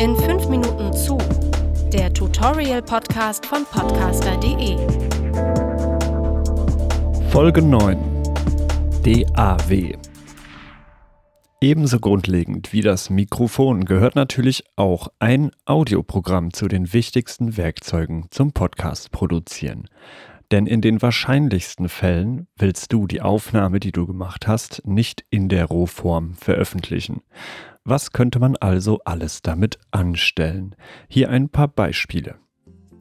In 5 Minuten zu, der Tutorial-Podcast von podcaster.de. Folge 9 DAW Ebenso grundlegend wie das Mikrofon gehört natürlich auch ein Audioprogramm zu den wichtigsten Werkzeugen zum Podcast produzieren. Denn in den wahrscheinlichsten Fällen willst du die Aufnahme, die du gemacht hast, nicht in der Rohform veröffentlichen. Was könnte man also alles damit anstellen? Hier ein paar Beispiele.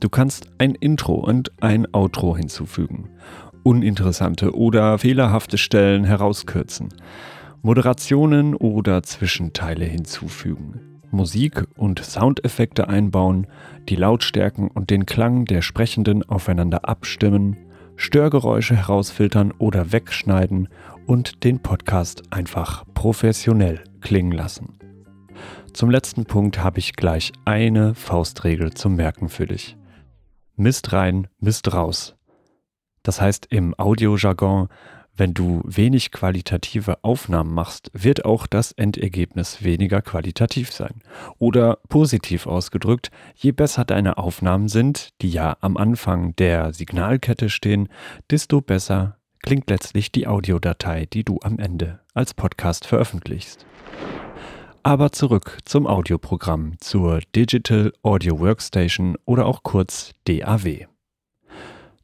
Du kannst ein Intro und ein Outro hinzufügen, uninteressante oder fehlerhafte Stellen herauskürzen, Moderationen oder Zwischenteile hinzufügen, Musik und Soundeffekte einbauen, die Lautstärken und den Klang der Sprechenden aufeinander abstimmen, Störgeräusche herausfiltern oder wegschneiden und den Podcast einfach professionell klingen lassen. Zum letzten Punkt habe ich gleich eine Faustregel zum Merken für dich. Mist rein, Mist raus. Das heißt im Audiojargon, wenn du wenig qualitative Aufnahmen machst, wird auch das Endergebnis weniger qualitativ sein. Oder positiv ausgedrückt, je besser deine Aufnahmen sind, die ja am Anfang der Signalkette stehen, desto besser klingt letztlich die Audiodatei, die du am Ende als Podcast veröffentlichst. Aber zurück zum Audioprogramm, zur Digital Audio Workstation oder auch kurz DAW.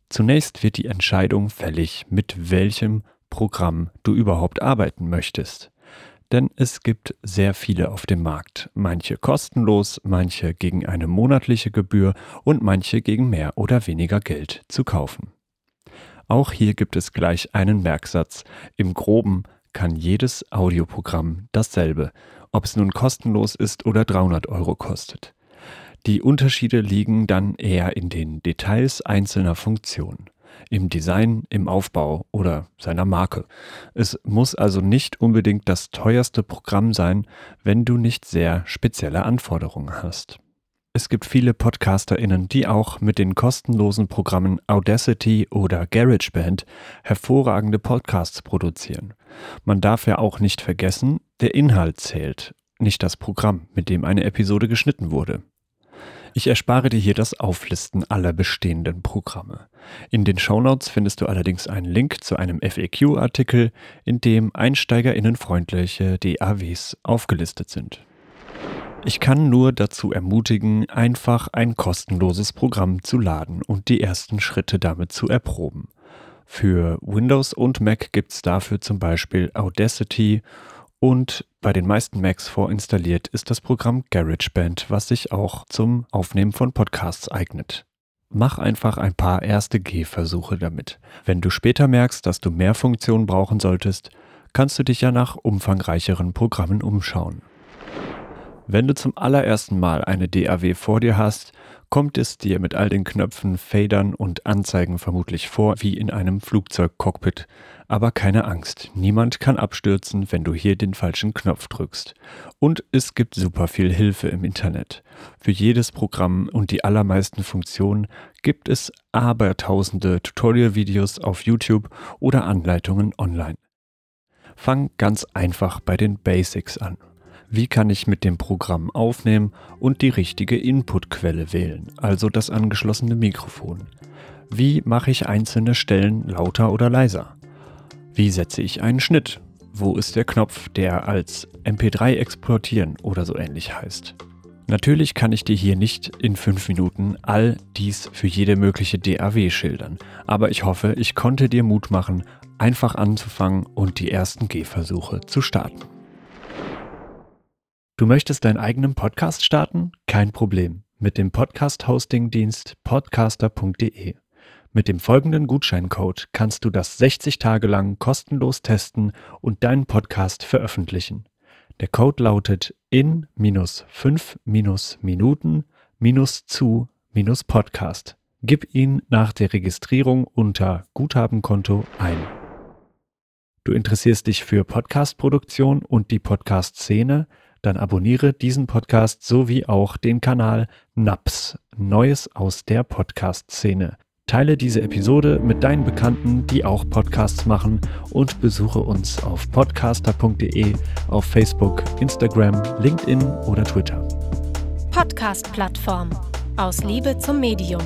Zunächst wird die Entscheidung fällig, mit welchem Programm du überhaupt arbeiten möchtest. Denn es gibt sehr viele auf dem Markt, manche kostenlos, manche gegen eine monatliche Gebühr und manche gegen mehr oder weniger Geld zu kaufen. Auch hier gibt es gleich einen Merksatz. Im groben kann jedes Audioprogramm dasselbe, ob es nun kostenlos ist oder 300 Euro kostet. Die Unterschiede liegen dann eher in den Details einzelner Funktionen, im Design, im Aufbau oder seiner Marke. Es muss also nicht unbedingt das teuerste Programm sein, wenn du nicht sehr spezielle Anforderungen hast. Es gibt viele PodcasterInnen, die auch mit den kostenlosen Programmen Audacity oder GarageBand hervorragende Podcasts produzieren. Man darf ja auch nicht vergessen, der Inhalt zählt, nicht das Programm, mit dem eine Episode geschnitten wurde. Ich erspare dir hier das Auflisten aller bestehenden Programme. In den Shownotes findest du allerdings einen Link zu einem FAQ-Artikel, in dem einsteigerinnenfreundliche DAWs aufgelistet sind. Ich kann nur dazu ermutigen, einfach ein kostenloses Programm zu laden und die ersten Schritte damit zu erproben. Für Windows und Mac gibt es dafür zum Beispiel Audacity und bei den meisten Macs vorinstalliert ist das Programm GarageBand, was sich auch zum Aufnehmen von Podcasts eignet. Mach einfach ein paar erste Gehversuche damit. Wenn du später merkst, dass du mehr Funktionen brauchen solltest, kannst du dich ja nach umfangreicheren Programmen umschauen. Wenn du zum allerersten Mal eine DAW vor dir hast, kommt es dir mit all den Knöpfen, Fadern und Anzeigen vermutlich vor wie in einem Flugzeugcockpit. Aber keine Angst, niemand kann abstürzen, wenn du hier den falschen Knopf drückst. Und es gibt super viel Hilfe im Internet. Für jedes Programm und die allermeisten Funktionen gibt es abertausende Tutorial-Videos auf YouTube oder Anleitungen online. Fang ganz einfach bei den Basics an. Wie kann ich mit dem Programm aufnehmen und die richtige Inputquelle wählen, also das angeschlossene Mikrofon? Wie mache ich einzelne Stellen lauter oder leiser? Wie setze ich einen Schnitt? Wo ist der Knopf, der als MP3 exportieren oder so ähnlich heißt? Natürlich kann ich dir hier nicht in fünf Minuten all dies für jede mögliche DAW schildern, aber ich hoffe, ich konnte dir Mut machen, einfach anzufangen und die ersten Gehversuche zu starten. Du möchtest deinen eigenen Podcast starten? Kein Problem. Mit dem Podcast-Hosting-Dienst podcaster.de. Mit dem folgenden Gutscheincode kannst du das 60 Tage lang kostenlos testen und deinen Podcast veröffentlichen. Der Code lautet in-5-minuten-zu-podcast. Gib ihn nach der Registrierung unter Guthabenkonto ein. Du interessierst dich für Podcast-Produktion und die Podcast-Szene? Dann abonniere diesen Podcast sowie auch den Kanal NAPS, Neues aus der Podcast-Szene. Teile diese Episode mit deinen Bekannten, die auch Podcasts machen und besuche uns auf podcaster.de, auf Facebook, Instagram, LinkedIn oder Twitter. Podcast-Plattform. Aus Liebe zum Medium.